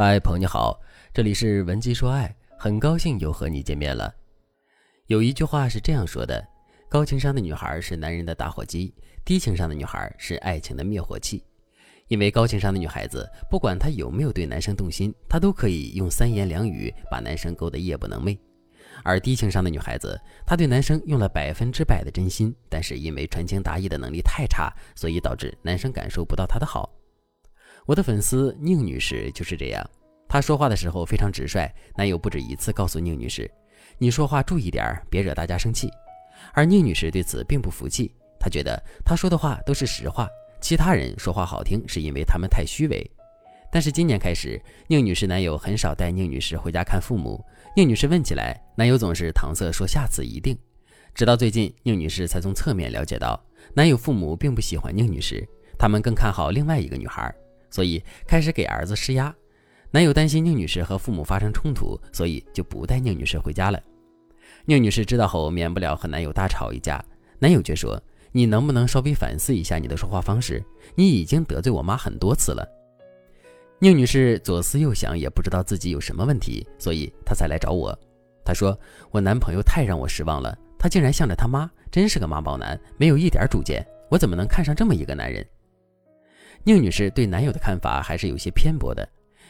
嗨，朋友你好，这里是文姬说爱，很高兴又和你见面了。有一句话是这样说的：高情商的女孩是男人的打火机，低情商的女孩是爱情的灭火器。因为高情商的女孩子，不管她有没有对男生动心，她都可以用三言两语把男生勾得夜不能寐；而低情商的女孩子，她对男生用了百分之百的真心，但是因为传情达意的能力太差，所以导致男生感受不到她的好。我的粉丝宁女士就是这样，她说话的时候非常直率，男友不止一次告诉宁女士：“你说话注意点别惹大家生气。”而宁女士对此并不服气，她觉得她说的话都是实话，其他人说话好听是因为他们太虚伪。但是今年开始，宁女士男友很少带宁女士回家看父母，宁女士问起来，男友总是搪塞说下次一定。直到最近，宁女士才从侧面了解到，男友父母并不喜欢宁女士，他们更看好另外一个女孩。所以开始给儿子施压，男友担心宁女士和父母发生冲突，所以就不带宁女士回家了。宁女士知道后，免不了和男友大吵一架。男友却说：“你能不能稍微反思一下你的说话方式？你已经得罪我妈很多次了。”宁女士左思右想，也不知道自己有什么问题，所以她才来找我。她说：“我男朋友太让我失望了，他竟然向着他妈，真是个妈宝男，没有一点主见。我怎么能看上这么一个男人？”宁女士对男友的看法还是有些偏颇的。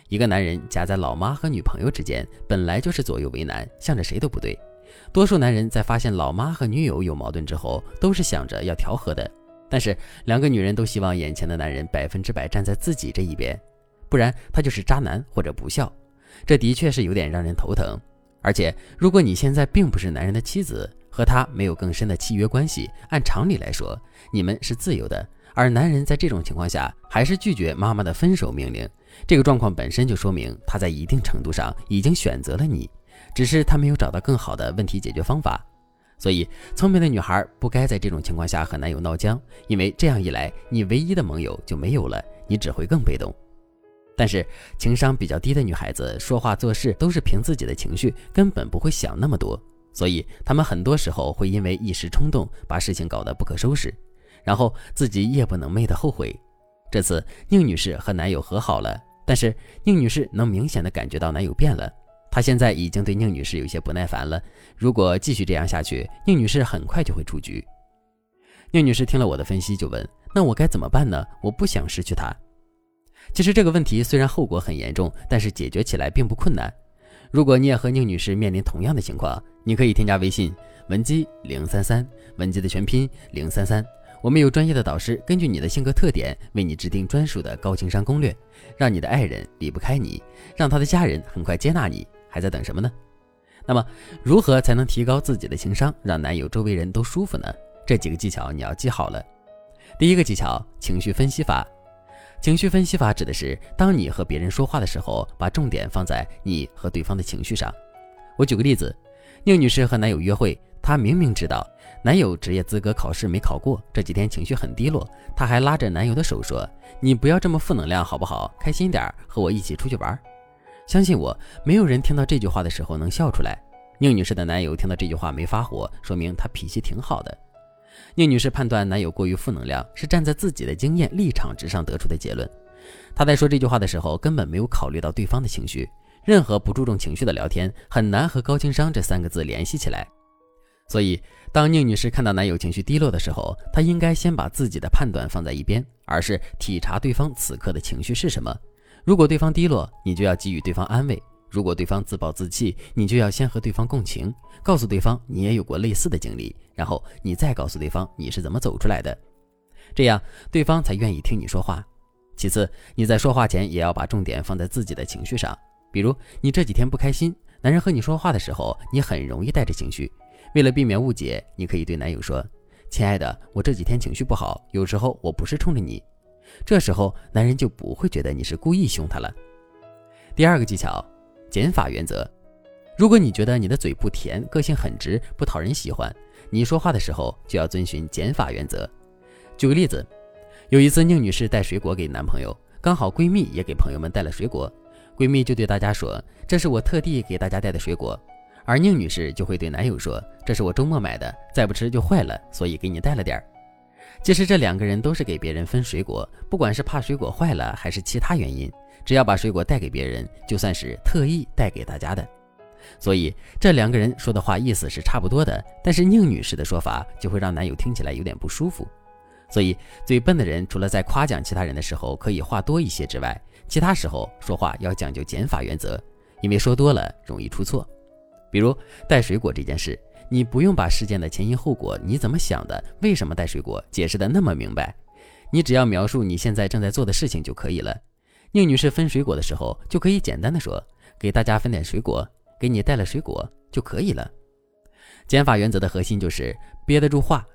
一个男人夹在老妈和女朋友之间，本来就是左右为难，向着谁都不对。多数男人在发现老妈和女友有矛盾之后，都是想着要调和的。但是两个女人都希望眼前的男人百分之百站在自己这一边，不然他就是渣男或者不孝。这的确是有点让人头疼。而且如果你现在并不是男人的妻子，和他没有更深的契约关系，按常理来说，你们是自由的。而男人在这种情况下还是拒绝妈妈的分手命令，这个状况本身就说明他在一定程度上已经选择了你，只是他没有找到更好的问题解决方法。所以，聪明的女孩不该在这种情况下和男友闹僵，因为这样一来，你唯一的盟友就没有了，你只会更被动。但是，情商比较低的女孩子说话做事都是凭自己的情绪，根本不会想那么多，所以她们很多时候会因为一时冲动把事情搞得不可收拾。然后自己夜不能寐的后悔。这次宁女士和男友和好了，但是宁女士能明显的感觉到男友变了，她现在已经对宁女士有些不耐烦了。如果继续这样下去，宁女士很快就会出局。宁女士听了我的分析，就问：“那我该怎么办呢？我不想失去他。”其实这个问题虽然后果很严重，但是解决起来并不困难。如果你也和宁女士面临同样的情况，你可以添加微信文姬零三三，文姬的全拼零三三。我们有专业的导师，根据你的性格特点，为你制定专属的高情商攻略，让你的爱人离不开你，让他的家人很快接纳你。还在等什么呢？那么，如何才能提高自己的情商，让男友周围人都舒服呢？这几个技巧你要记好了。第一个技巧：情绪分析法。情绪分析法指的是，当你和别人说话的时候，把重点放在你和对方的情绪上。我举个例子，宁女士和男友约会。她明明知道男友职业资格考试没考过，这几天情绪很低落，她还拉着男友的手说：“你不要这么负能量好不好？开心点，和我一起出去玩。”相信我，没有人听到这句话的时候能笑出来。宁女士的男友听到这句话没发火，说明他脾气挺好的。宁女士判断男友过于负能量，是站在自己的经验立场之上得出的结论。她在说这句话的时候，根本没有考虑到对方的情绪。任何不注重情绪的聊天，很难和高情商这三个字联系起来。所以，当宁女士看到男友情绪低落的时候，她应该先把自己的判断放在一边，而是体察对方此刻的情绪是什么。如果对方低落，你就要给予对方安慰；如果对方自暴自弃，你就要先和对方共情，告诉对方你也有过类似的经历，然后你再告诉对方你是怎么走出来的，这样对方才愿意听你说话。其次，你在说话前也要把重点放在自己的情绪上，比如你这几天不开心，男人和你说话的时候，你很容易带着情绪。为了避免误解，你可以对男友说：“亲爱的，我这几天情绪不好，有时候我不是冲着你。”这时候男人就不会觉得你是故意凶他了。第二个技巧，减法原则。如果你觉得你的嘴不甜，个性很直，不讨人喜欢，你说话的时候就要遵循减法原则。举个例子，有一次宁女士带水果给男朋友，刚好闺蜜也给朋友们带了水果，闺蜜就对大家说：“这是我特地给大家带的水果。”而宁女士就会对男友说：“这是我周末买的，再不吃就坏了，所以给你带了点儿。”其实这两个人都是给别人分水果，不管是怕水果坏了还是其他原因，只要把水果带给别人，就算是特意带给大家的。所以这两个人说的话意思是差不多的，但是宁女士的说法就会让男友听起来有点不舒服。所以最笨的人，除了在夸奖其他人的时候可以话多一些之外，其他时候说话要讲究减法原则，因为说多了容易出错。比如带水果这件事，你不用把事件的前因后果、你怎么想的、为什么带水果解释的那么明白，你只要描述你现在正在做的事情就可以了。宁女士分水果的时候，就可以简单的说：“给大家分点水果。”给你带了水果就可以了。减法原则的核心就是憋得住话。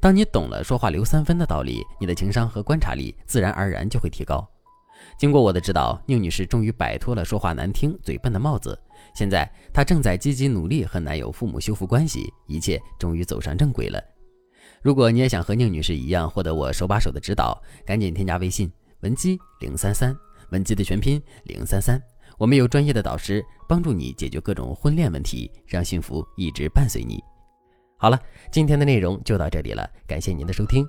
当你懂了说话留三分的道理，你的情商和观察力自然而然就会提高。经过我的指导，宁女士终于摆脱了说话难听、嘴笨的帽子。现在她正在积极努力和男友、父母修复关系，一切终于走上正轨了。如果你也想和宁女士一样获得我手把手的指导，赶紧添加微信文姬零三三，文姬的全拼零三三。我们有专业的导师帮助你解决各种婚恋问题，让幸福一直伴随你。好了，今天的内容就到这里了，感谢您的收听。